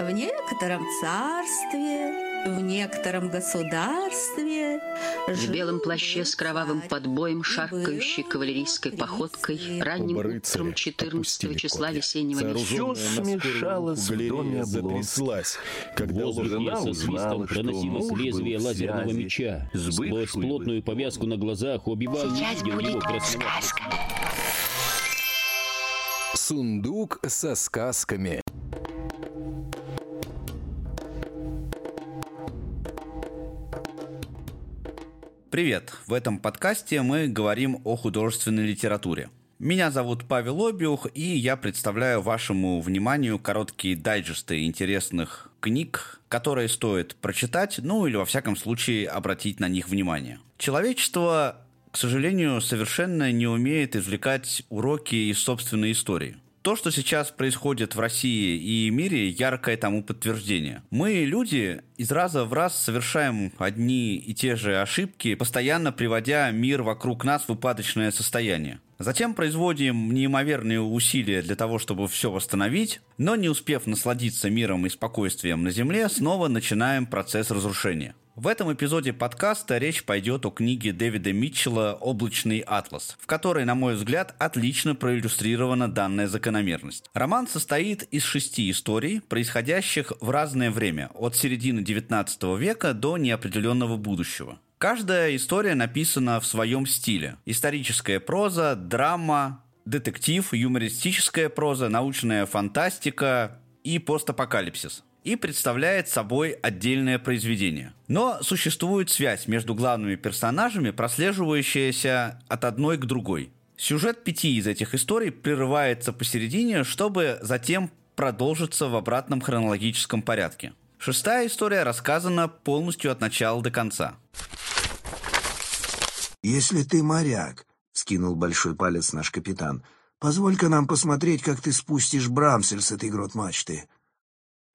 В некотором царстве, в некотором государстве В белом плаще с кровавым подбоем, шаркающей кавалерийской походкой, ранним утром 14 числа весеннего Все смешалось в доме затряслась, когда жена узнала, что проносилось муж лезвие лазерного меча. с Сквозь плотную повязку на глазах Сейчас видел будет его подсказка. Сундук со сказками. Привет! В этом подкасте мы говорим о художественной литературе. Меня зовут Павел Обиух, и я представляю вашему вниманию короткие дайджесты интересных книг, которые стоит прочитать, ну или во всяком случае обратить на них внимание. Человечество, к сожалению, совершенно не умеет извлекать уроки из собственной истории. То, что сейчас происходит в России и мире, яркое тому подтверждение. Мы, люди, из раза в раз совершаем одни и те же ошибки, постоянно приводя мир вокруг нас в упадочное состояние. Затем производим неимоверные усилия для того, чтобы все восстановить, но не успев насладиться миром и спокойствием на Земле, снова начинаем процесс разрушения. В этом эпизоде подкаста речь пойдет о книге Дэвида Митчелла «Облачный атлас», в которой, на мой взгляд, отлично проиллюстрирована данная закономерность. Роман состоит из шести историй, происходящих в разное время, от середины XIX века до неопределенного будущего. Каждая история написана в своем стиле. Историческая проза, драма, детектив, юмористическая проза, научная фантастика и постапокалипсис и представляет собой отдельное произведение. Но существует связь между главными персонажами, прослеживающаяся от одной к другой. Сюжет пяти из этих историй прерывается посередине, чтобы затем продолжиться в обратном хронологическом порядке. Шестая история рассказана полностью от начала до конца. «Если ты моряк», — скинул большой палец наш капитан, — «позволь-ка нам посмотреть, как ты спустишь Брамсель с этой грот-мачты».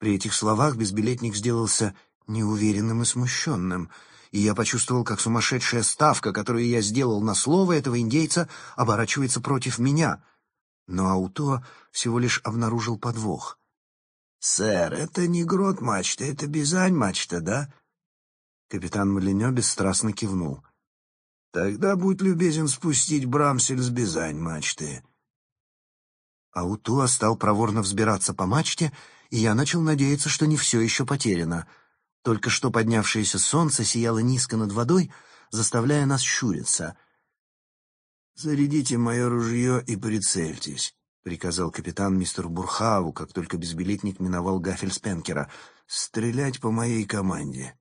При этих словах безбилетник сделался неуверенным и смущенным, и я почувствовал, как сумасшедшая ставка, которую я сделал на слово этого индейца, оборачивается против меня. Но Ауто всего лишь обнаружил подвох. «Сэр, это не грот-мачта, это бизань-мачта, да?» Капитан Малинё бесстрастно кивнул. «Тогда будь любезен спустить Брамсель с бизань-мачты». Аутуа стал проворно взбираться по мачте, и я начал надеяться, что не все еще потеряно. Только что поднявшееся солнце сияло низко над водой, заставляя нас щуриться. «Зарядите мое ружье и прицельтесь», — приказал капитан мистеру Бурхаву, как только безбилетник миновал гафель Спенкера. «Стрелять по моей команде».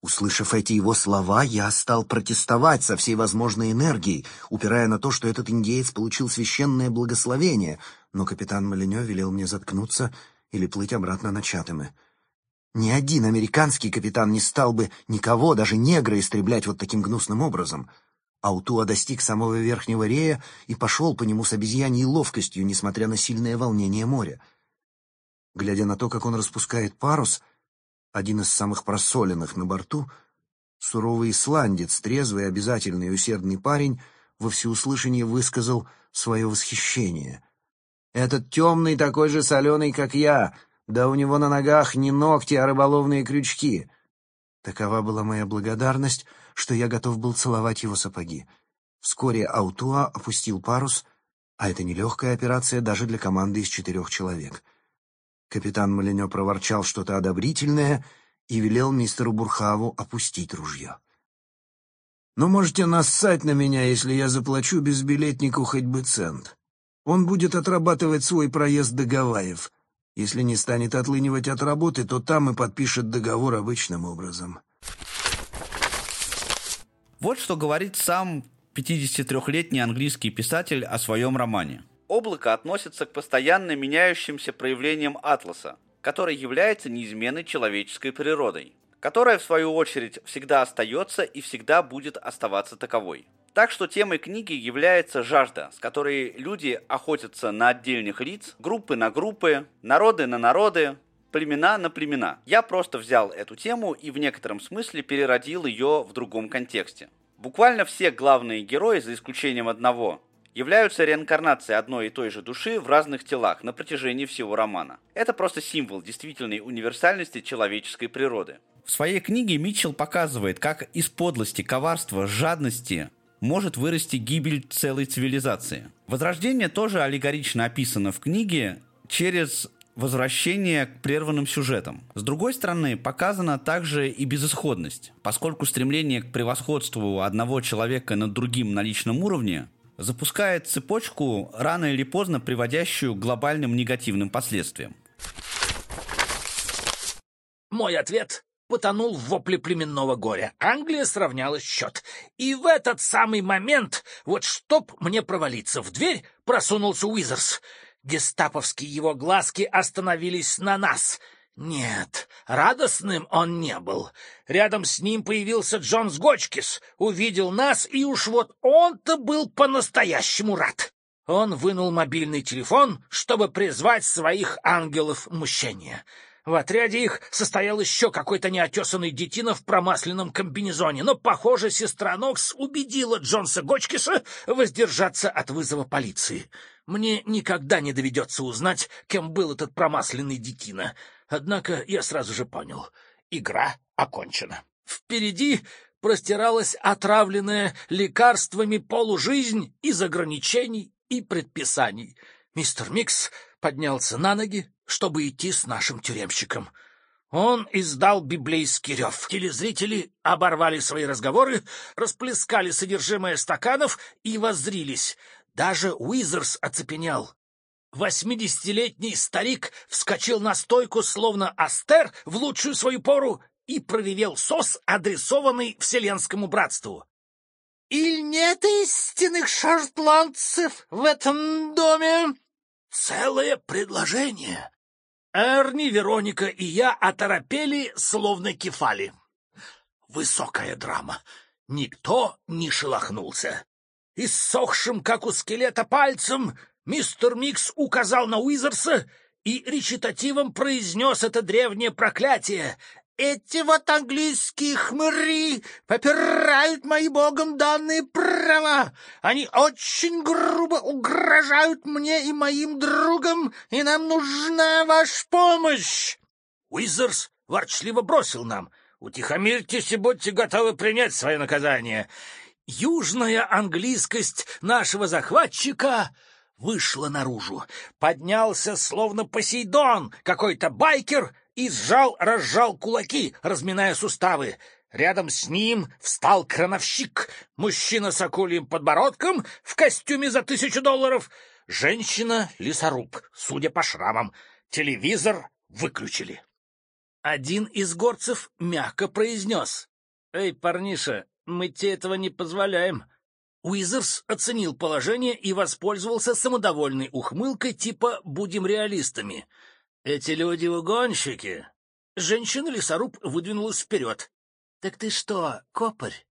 Услышав эти его слова, я стал протестовать со всей возможной энергией, упирая на то, что этот индеец получил священное благословение, но капитан Малинё велел мне заткнуться или плыть обратно на Чатэмы. Ни один американский капитан не стал бы никого, даже негра, истреблять вот таким гнусным образом. Аутуа достиг самого верхнего рея и пошел по нему с обезьяньей ловкостью, несмотря на сильное волнение моря. Глядя на то, как он распускает парус, один из самых просоленных на борту, суровый исландец, трезвый, обязательный и усердный парень, во всеуслышание высказал свое восхищение. «Этот темный такой же соленый, как я, да у него на ногах не ногти, а рыболовные крючки». Такова была моя благодарность, что я готов был целовать его сапоги. Вскоре Аутуа опустил парус, а это нелегкая операция даже для команды из четырех человек — Капитан Малинё проворчал что-то одобрительное и велел мистеру Бурхаву опустить ружье. «Ну, можете нассать на меня, если я заплачу безбилетнику хоть бы цент. Он будет отрабатывать свой проезд до Гавайев. Если не станет отлынивать от работы, то там и подпишет договор обычным образом». Вот что говорит сам 53-летний английский писатель о своем романе. Облако относится к постоянно меняющимся проявлениям атласа, который является неизменной человеческой природой, которая, в свою очередь, всегда остается и всегда будет оставаться таковой. Так что темой книги является жажда, с которой люди охотятся на отдельных лиц, группы на группы, народы на народы, племена на племена. Я просто взял эту тему и в некотором смысле переродил ее в другом контексте. Буквально все главные герои, за исключением одного, являются реинкарнацией одной и той же души в разных телах на протяжении всего романа. Это просто символ действительной универсальности человеческой природы. В своей книге Митчелл показывает, как из подлости, коварства, жадности может вырасти гибель целой цивилизации. Возрождение тоже аллегорично описано в книге через возвращение к прерванным сюжетам. С другой стороны, показана также и безысходность, поскольку стремление к превосходству одного человека над другим на личном уровне запускает цепочку, рано или поздно приводящую к глобальным негативным последствиям. Мой ответ потонул в вопле племенного горя. Англия сравняла счет. И в этот самый момент, вот чтоб мне провалиться в дверь, просунулся Уизерс. Гестаповские его глазки остановились на нас. Нет, радостным он не был. Рядом с ним появился Джон Сгочкис, увидел нас, и уж вот он-то был по-настоящему рад. Он вынул мобильный телефон, чтобы призвать своих ангелов мщения. В отряде их состоял еще какой-то неотесанный детина в промасленном комбинезоне, но, похоже, сестра Нокс убедила Джонса Гочкиса воздержаться от вызова полиции. Мне никогда не доведется узнать, кем был этот промасленный детина. Однако я сразу же понял — игра окончена. Впереди простиралась отравленная лекарствами полужизнь из ограничений и предписаний. Мистер Микс поднялся на ноги, чтобы идти с нашим тюремщиком. Он издал библейский рев. Телезрители оборвали свои разговоры, расплескали содержимое стаканов и воззрились. Даже Уизерс оцепенел. Восьмидесятилетний старик вскочил на стойку, словно Астер в лучшую свою пору, и провевел сос, адресованный Вселенскому братству. «Иль нет истинных шотландцев в этом доме?» «Целое предложение!» Эрни, Вероника и я оторопели, словно кефали. Высокая драма. Никто не шелохнулся. Иссохшим, как у скелета, пальцем мистер Микс указал на Уизерса и речитативом произнес это древнее проклятие. «Эти вот английские хмыри попирают мои богом данные права. Они очень грубо угрожают мне и моим другам, и нам нужна ваша помощь!» Уизерс ворчливо бросил нам. «Утихомирьтесь и будьте готовы принять свое наказание. Южная английскость нашего захватчика вышла наружу. Поднялся, словно Посейдон, какой-то байкер и сжал-разжал кулаки, разминая суставы. Рядом с ним встал крановщик, мужчина с акульим подбородком в костюме за тысячу долларов, женщина-лесоруб, судя по шрамам. Телевизор выключили. Один из горцев мягко произнес. — Эй, парниша, мы тебе этого не позволяем. Уизерс оценил положение и воспользовался самодовольной ухмылкой типа «будем реалистами». «Эти люди угонщики!» Женщина-лесоруб выдвинулась вперед. «Так ты что, копарь?»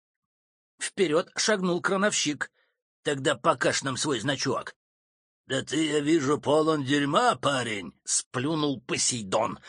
Вперед шагнул крановщик. «Тогда покаж нам свой значок». «Да ты, я вижу, полон дерьма, парень!» — сплюнул Посейдон.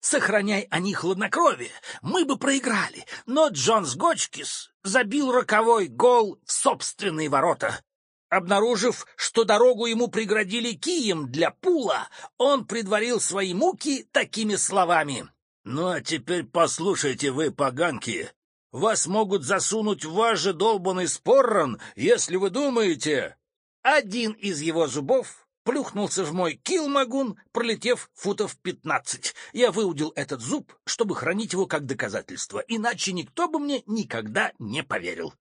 Сохраняй они хладнокровие, мы бы проиграли, но Джонс Гочкис забил роковой гол в собственные ворота. Обнаружив, что дорогу ему преградили кием для пула, он предварил свои муки такими словами. «Ну а теперь послушайте вы, поганки, вас могут засунуть в ваш же долбанный спорран, если вы думаете...» Один из его зубов плюхнулся в мой килмагун, пролетев футов пятнадцать. Я выудил этот зуб, чтобы хранить его как доказательство, иначе никто бы мне никогда не поверил.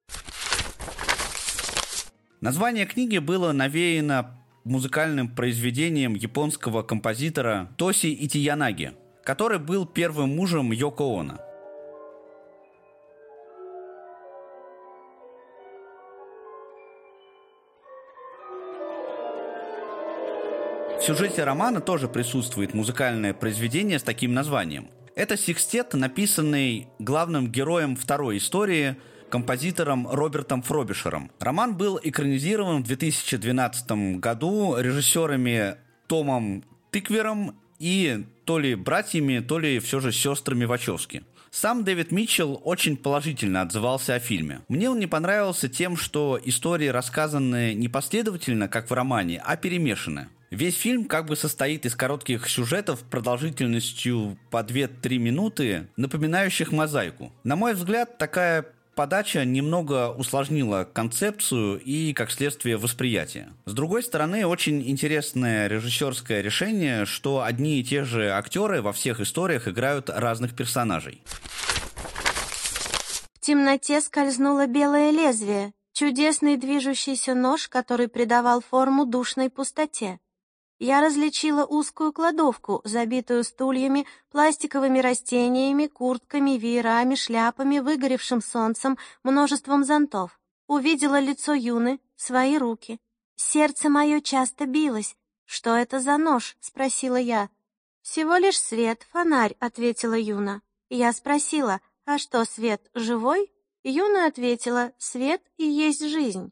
Название книги было навеяно музыкальным произведением японского композитора Тоси Итиянаги, который был первым мужем Йоко Оно. В сюжете романа тоже присутствует музыкальное произведение с таким названием. Это секстет, написанный главным героем второй истории, композитором Робертом Фробишером. Роман был экранизирован в 2012 году режиссерами Томом Тыквером и то ли братьями, то ли все же сестрами Вачовски. Сам Дэвид Митчелл очень положительно отзывался о фильме. Мне он не понравился тем, что истории рассказаны не последовательно, как в романе, а перемешаны. Весь фильм как бы состоит из коротких сюжетов продолжительностью по 2-3 минуты, напоминающих мозаику. На мой взгляд, такая подача немного усложнила концепцию и, как следствие, восприятие. С другой стороны, очень интересное режиссерское решение, что одни и те же актеры во всех историях играют разных персонажей. В темноте скользнуло белое лезвие, чудесный движущийся нож, который придавал форму душной пустоте я различила узкую кладовку, забитую стульями, пластиковыми растениями, куртками, веерами, шляпами, выгоревшим солнцем, множеством зонтов. Увидела лицо Юны, свои руки. Сердце мое часто билось. «Что это за нож?» — спросила я. «Всего лишь свет, фонарь», — ответила Юна. Я спросила, «А что, свет живой?» Юна ответила, «Свет и есть жизнь».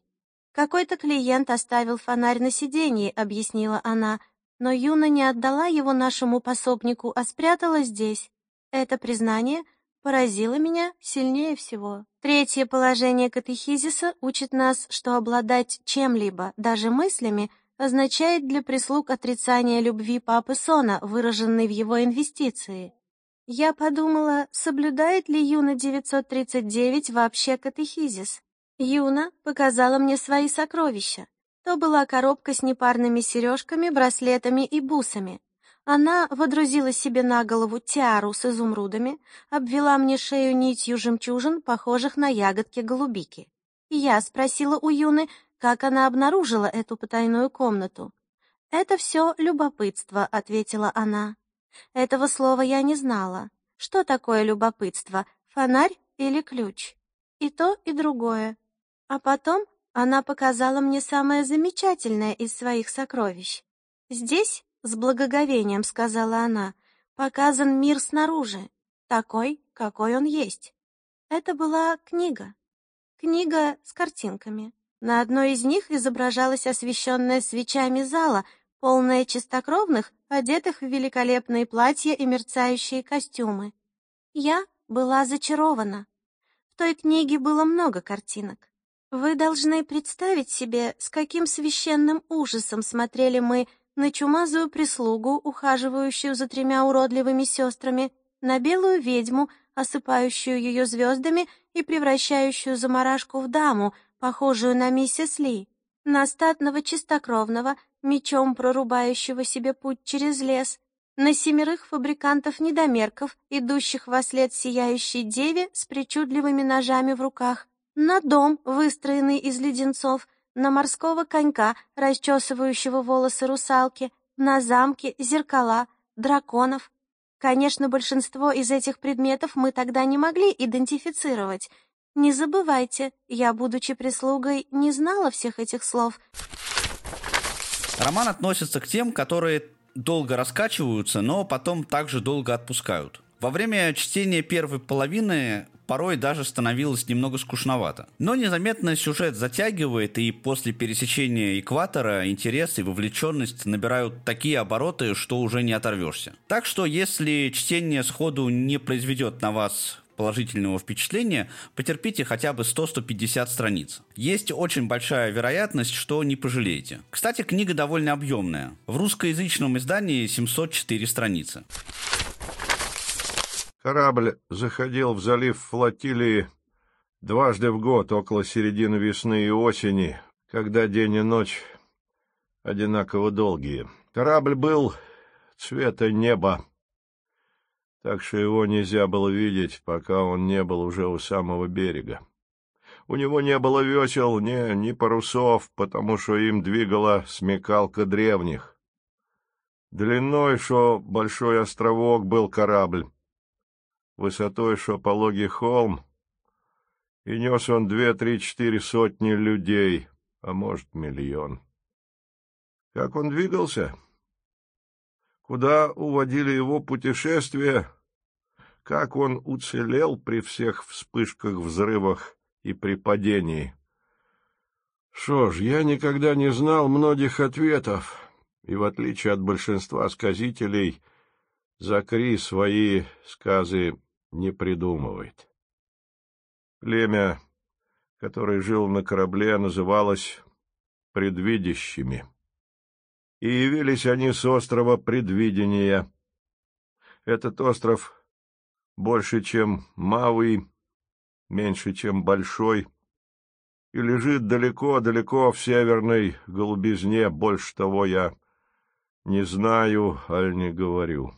«Какой-то клиент оставил фонарь на сиденье», — объяснила она, «но Юна не отдала его нашему пособнику, а спрятала здесь. Это признание поразило меня сильнее всего». Третье положение катехизиса учит нас, что обладать чем-либо, даже мыслями, означает для прислуг отрицание любви папы Сона, выраженной в его инвестиции. Я подумала, соблюдает ли Юна 939 вообще катехизис. Юна показала мне свои сокровища. То была коробка с непарными сережками, браслетами и бусами. Она водрузила себе на голову тиару с изумрудами, обвела мне шею нитью жемчужин, похожих на ягодки голубики. я спросила у Юны, как она обнаружила эту потайную комнату. «Это все любопытство», — ответила она. Этого слова я не знала. Что такое любопытство, фонарь или ключ? И то, и другое. А потом она показала мне самое замечательное из своих сокровищ. Здесь, с благоговением сказала она, показан мир снаружи, такой, какой он есть. Это была книга. Книга с картинками. На одной из них изображалась освещенная свечами зала, полная чистокровных, одетых в великолепные платья и мерцающие костюмы. Я была зачарована. В той книге было много картинок. Вы должны представить себе, с каким священным ужасом смотрели мы на чумазую прислугу, ухаживающую за тремя уродливыми сестрами, на белую ведьму, осыпающую ее звездами и превращающую заморашку в даму, похожую на миссис Ли, на статного чистокровного, мечом прорубающего себе путь через лес, на семерых фабрикантов-недомерков, идущих во след сияющей деве с причудливыми ножами в руках, на дом, выстроенный из леденцов, на морского конька, расчесывающего волосы русалки, на замки, зеркала, драконов. Конечно, большинство из этих предметов мы тогда не могли идентифицировать. Не забывайте, я, будучи прислугой, не знала всех этих слов. Роман относится к тем, которые долго раскачиваются, но потом также долго отпускают. Во время чтения первой половины порой даже становилось немного скучновато. Но незаметно сюжет затягивает, и после пересечения экватора интерес и вовлеченность набирают такие обороты, что уже не оторвешься. Так что, если чтение сходу не произведет на вас положительного впечатления, потерпите хотя бы 100-150 страниц. Есть очень большая вероятность, что не пожалеете. Кстати, книга довольно объемная. В русскоязычном издании 704 страницы. Корабль заходил в залив флотилии дважды в год, около середины весны и осени, когда день и ночь одинаково долгие. Корабль был цвета неба, так что его нельзя было видеть, пока он не был уже у самого берега. У него не было весел, ни, ни парусов, потому что им двигала смекалка древних. Длиной, что большой островок был корабль, высотой, что пологий холм, и нес он две-три-четыре сотни людей, а может, миллион. Как он двигался? Куда уводили его путешествия? Как он уцелел при всех вспышках, взрывах и при падении? Что ж, я никогда не знал многих ответов, и, в отличие от большинства сказителей, Закри свои сказы не придумывает. Племя, которое жило на корабле, называлось «предвидящими». И явились они с острова Предвидения. Этот остров больше, чем Мавый, меньше, чем Большой, и лежит далеко-далеко в северной голубизне, больше того я не знаю, аль не говорю.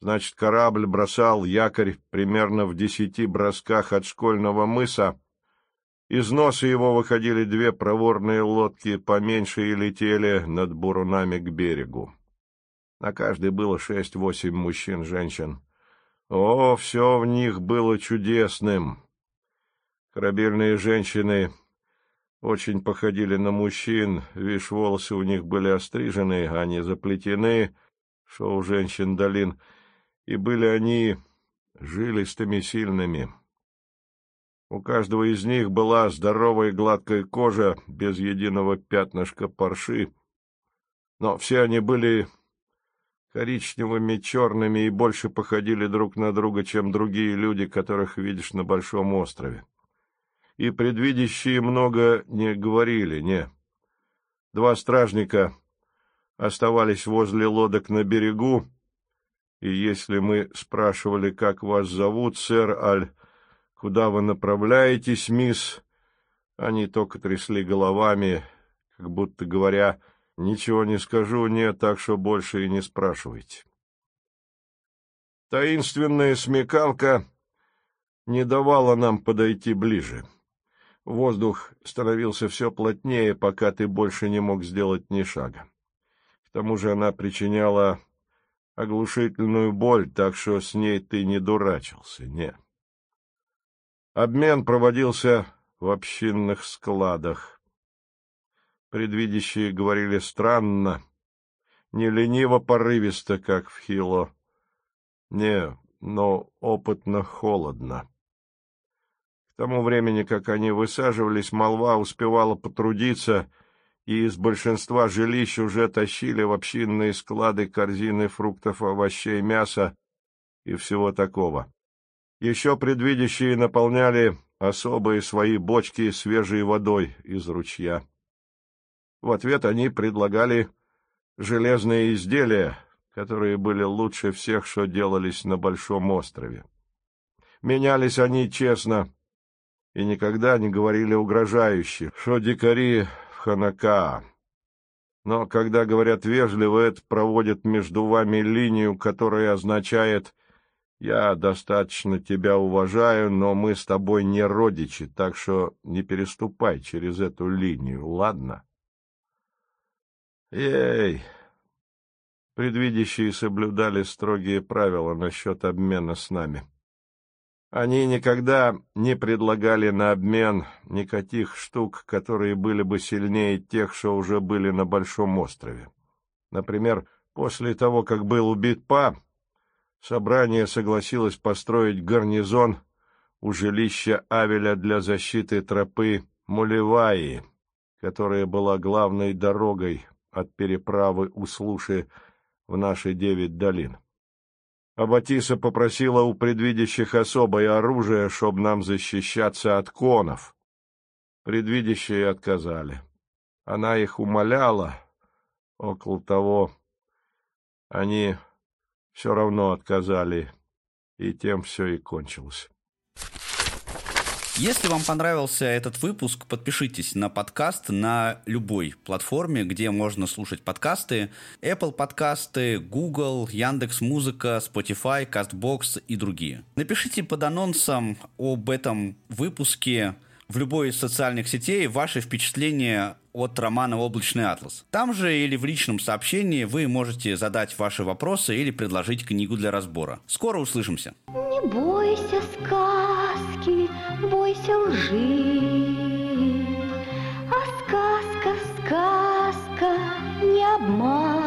Значит, корабль бросал якорь примерно в десяти бросках от школьного мыса. Из носа его выходили две проворные лодки, поменьше и летели над бурунами к берегу. На каждой было шесть-восемь мужчин-женщин. О, все в них было чудесным. Корабельные женщины очень походили на мужчин, вишь, волосы у них были острижены, а не заплетены, что у женщин долин — и были они жилистыми, сильными. У каждого из них была здоровая гладкая кожа, без единого пятнышка парши, но все они были коричневыми, черными и больше походили друг на друга, чем другие люди, которых видишь на Большом острове. И предвидящие много не говорили, не. Два стражника оставались возле лодок на берегу, и если мы спрашивали, как вас зовут, сэр Аль, куда вы направляетесь, мисс, они только трясли головами, как будто говоря, ничего не скажу, нет, так что больше и не спрашивайте. Таинственная смекалка не давала нам подойти ближе. Воздух становился все плотнее, пока ты больше не мог сделать ни шага. К тому же она причиняла оглушительную боль, так что с ней ты не дурачился, нет. Обмен проводился в общинных складах. Предвидящие говорили странно, не лениво-порывисто, как в Хило. Не, но опытно-холодно. К тому времени, как они высаживались, молва успевала потрудиться — и из большинства жилищ уже тащили в общинные склады корзины фруктов, овощей, мяса и всего такого. Еще предвидящие наполняли особые свои бочки свежей водой из ручья. В ответ они предлагали железные изделия, которые были лучше всех, что делались на Большом острове. Менялись они честно и никогда не говорили угрожающе, что дикари Ханака. Но когда говорят вежливо, это проводит между вами линию, которая означает «я достаточно тебя уважаю, но мы с тобой не родичи, так что не переступай через эту линию, ладно?» Ей! Предвидящие соблюдали строгие правила насчет обмена с нами. Они никогда не предлагали на обмен никаких штук, которые были бы сильнее тех, что уже были на Большом острове. Например, после того, как был убит Па, собрание согласилось построить гарнизон у жилища Авеля для защиты тропы Мулеваи, которая была главной дорогой от переправы у Слуши в наши девять долин. Абатиса попросила у предвидящих особое оружие, чтобы нам защищаться от конов. Предвидящие отказали. Она их умоляла. Около того они все равно отказали, и тем все и кончилось. Если вам понравился этот выпуск, подпишитесь на подкаст на любой платформе, где можно слушать подкасты. Apple подкасты, Google, Яндекс Музыка, Spotify, Castbox и другие. Напишите под анонсом об этом выпуске в любой из социальных сетей ваши впечатления от романа «Облачный атлас». Там же или в личном сообщении вы можете задать ваши вопросы или предложить книгу для разбора. Скоро услышимся. Не бойся сказки, бойся лжи, а сказка, сказка не обман.